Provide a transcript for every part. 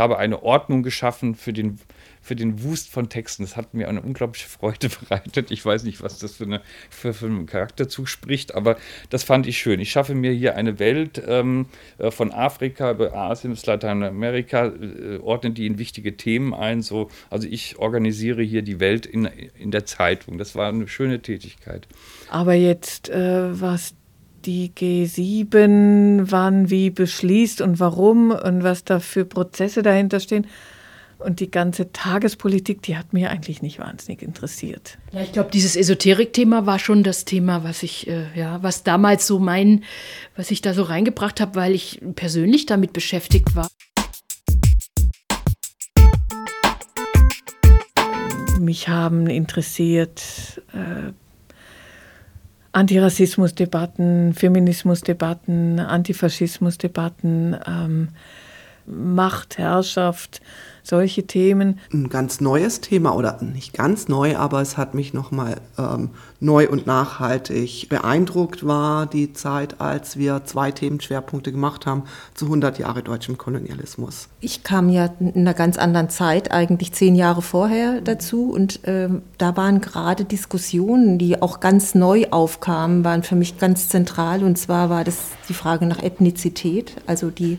habe eine Ordnung geschaffen für den für den Wust von Texten. Das hat mir eine unglaubliche Freude bereitet. Ich weiß nicht, was das für, eine, für, für einen Charakterzug spricht, aber das fand ich schön. Ich schaffe mir hier eine Welt ähm, äh, von Afrika über Asien bis Lateinamerika, äh, ordne die in wichtige Themen ein. So, also ich organisiere hier die Welt in, in der Zeitung. Das war eine schöne Tätigkeit. Aber jetzt, äh, was die G7 wann wie beschließt und warum und was da für Prozesse dahinter stehen, und die ganze Tagespolitik, die hat mir eigentlich nicht wahnsinnig interessiert. Ja, ich glaube, dieses Esoterik-Thema war schon das Thema, was ich, äh, ja, was damals so mein, was ich da so reingebracht habe, weil ich persönlich damit beschäftigt war. Mich haben interessiert äh, Antirassismusdebatten, Feminismusdebatten, Antifaschismusdebatten, ähm, Macht, Herrschaft, solche Themen. Ein ganz neues Thema oder nicht ganz neu, aber es hat mich nochmal ähm, neu und nachhaltig beeindruckt, war die Zeit, als wir zwei Themenschwerpunkte gemacht haben zu 100 Jahre deutschem Kolonialismus. Ich kam ja in einer ganz anderen Zeit, eigentlich zehn Jahre vorher dazu und äh, da waren gerade Diskussionen, die auch ganz neu aufkamen, waren für mich ganz zentral und zwar war das die Frage nach Ethnizität, also die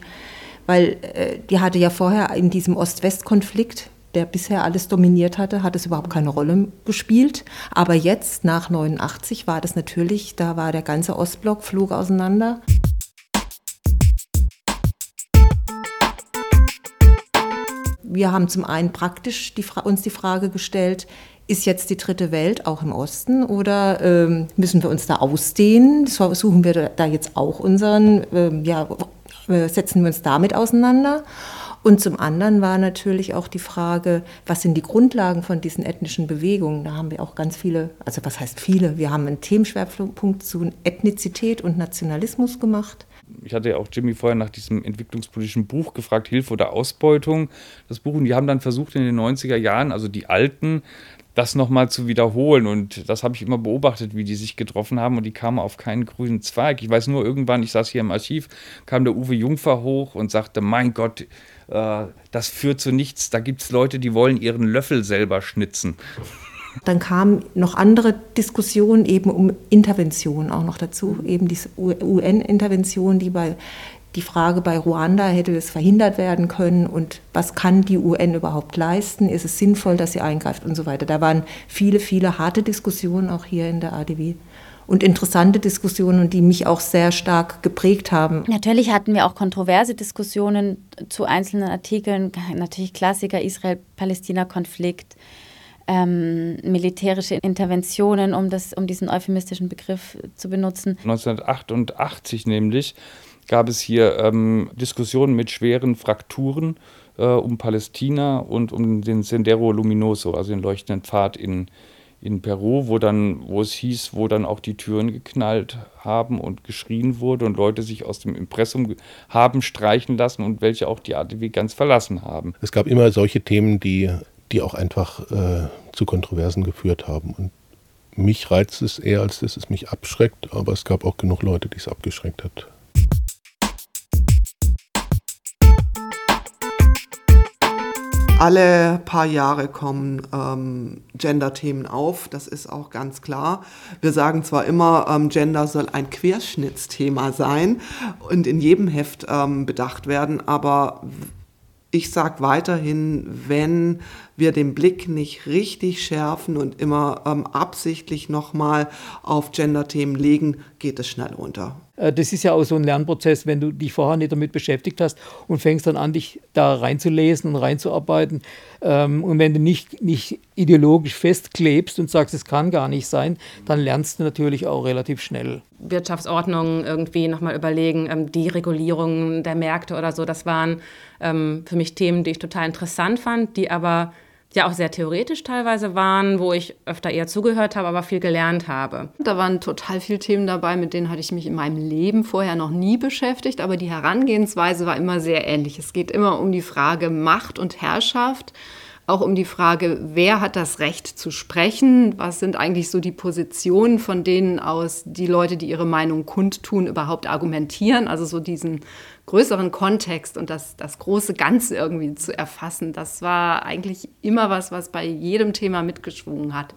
weil äh, die hatte ja vorher in diesem Ost-West-Konflikt, der bisher alles dominiert hatte, hat es überhaupt keine Rolle gespielt. Aber jetzt, nach 89, war das natürlich, da war der ganze Ostblock, flog auseinander. Wir haben zum einen praktisch die, uns die Frage gestellt, ist jetzt die dritte Welt auch im Osten oder ähm, müssen wir uns da ausdehnen? Suchen wir da jetzt auch unseren ähm, ja, setzen wir uns damit auseinander. Und zum anderen war natürlich auch die Frage, was sind die Grundlagen von diesen ethnischen Bewegungen? Da haben wir auch ganz viele, also was heißt viele? Wir haben einen Themenschwerpunkt zu Ethnizität und Nationalismus gemacht. Ich hatte ja auch Jimmy vorher nach diesem entwicklungspolitischen Buch gefragt, Hilfe oder Ausbeutung. Das Buch, und die haben dann versucht in den 90er Jahren, also die Alten, das nochmal zu wiederholen. Und das habe ich immer beobachtet, wie die sich getroffen haben und die kamen auf keinen grünen Zweig. Ich weiß nur, irgendwann, ich saß hier im Archiv, kam der Uwe Jungfer hoch und sagte, mein Gott, äh, das führt zu nichts. Da gibt es Leute, die wollen ihren Löffel selber schnitzen. Dann kamen noch andere Diskussionen eben um Intervention auch noch dazu, eben diese UN-Intervention, die bei die Frage bei Ruanda, hätte es verhindert werden können und was kann die UN überhaupt leisten? Ist es sinnvoll, dass sie eingreift und so weiter? Da waren viele, viele harte Diskussionen auch hier in der ADW und interessante Diskussionen, die mich auch sehr stark geprägt haben. Natürlich hatten wir auch kontroverse Diskussionen zu einzelnen Artikeln, natürlich Klassiker Israel-Palästina-Konflikt. Ähm, militärische Interventionen, um, das, um diesen euphemistischen Begriff zu benutzen. 1988 nämlich gab es hier ähm, Diskussionen mit schweren Frakturen äh, um Palästina und um den Sendero Luminoso, also den leuchtenden Pfad in, in Peru, wo dann, wo es hieß, wo dann auch die Türen geknallt haben und geschrien wurde und Leute sich aus dem Impressum haben streichen lassen und welche auch die ADW ganz verlassen haben. Es gab immer solche Themen, die, die auch einfach äh, zu Kontroversen geführt haben. Und mich reizt es eher, als dass es mich abschreckt, aber es gab auch genug Leute, die es abgeschreckt hat. alle paar Jahre kommen ähm, Gender-Themen auf, das ist auch ganz klar. Wir sagen zwar immer, ähm, Gender soll ein Querschnittsthema sein und in jedem Heft ähm, bedacht werden, aber ich sage weiterhin, wenn wir den Blick nicht richtig schärfen und immer ähm, absichtlich nochmal auf Gender-Themen legen, geht es schnell runter. Äh, das ist ja auch so ein Lernprozess, wenn du dich vorher nicht damit beschäftigt hast und fängst dann an, dich da reinzulesen und reinzuarbeiten. Ähm, und wenn du nicht, nicht ideologisch festklebst und sagst, es kann gar nicht sein, dann lernst du natürlich auch relativ schnell. Wirtschaftsordnung irgendwie nochmal überlegen, ähm, die Regulierung der Märkte oder so, das waren ähm, für mich Themen, die ich total interessant fand, die aber ja auch sehr theoretisch teilweise waren, wo ich öfter eher zugehört habe, aber viel gelernt habe. Da waren total viele Themen dabei, mit denen hatte ich mich in meinem Leben vorher noch nie beschäftigt, aber die Herangehensweise war immer sehr ähnlich. Es geht immer um die Frage Macht und Herrschaft auch um die Frage, wer hat das Recht zu sprechen? Was sind eigentlich so die Positionen, von denen aus die Leute, die ihre Meinung kundtun, überhaupt argumentieren? Also so diesen größeren Kontext und das, das große Ganze irgendwie zu erfassen. Das war eigentlich immer was, was bei jedem Thema mitgeschwungen hat.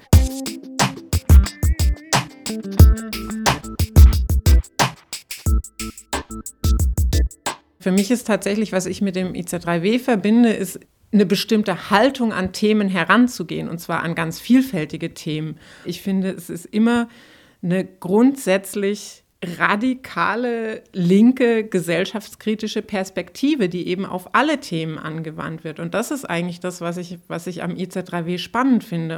Für mich ist tatsächlich, was ich mit dem IZ3W verbinde, ist eine bestimmte Haltung an Themen heranzugehen, und zwar an ganz vielfältige Themen. Ich finde, es ist immer eine grundsätzlich radikale, linke, gesellschaftskritische Perspektive, die eben auf alle Themen angewandt wird. Und das ist eigentlich das, was ich, was ich am IZ3W spannend finde.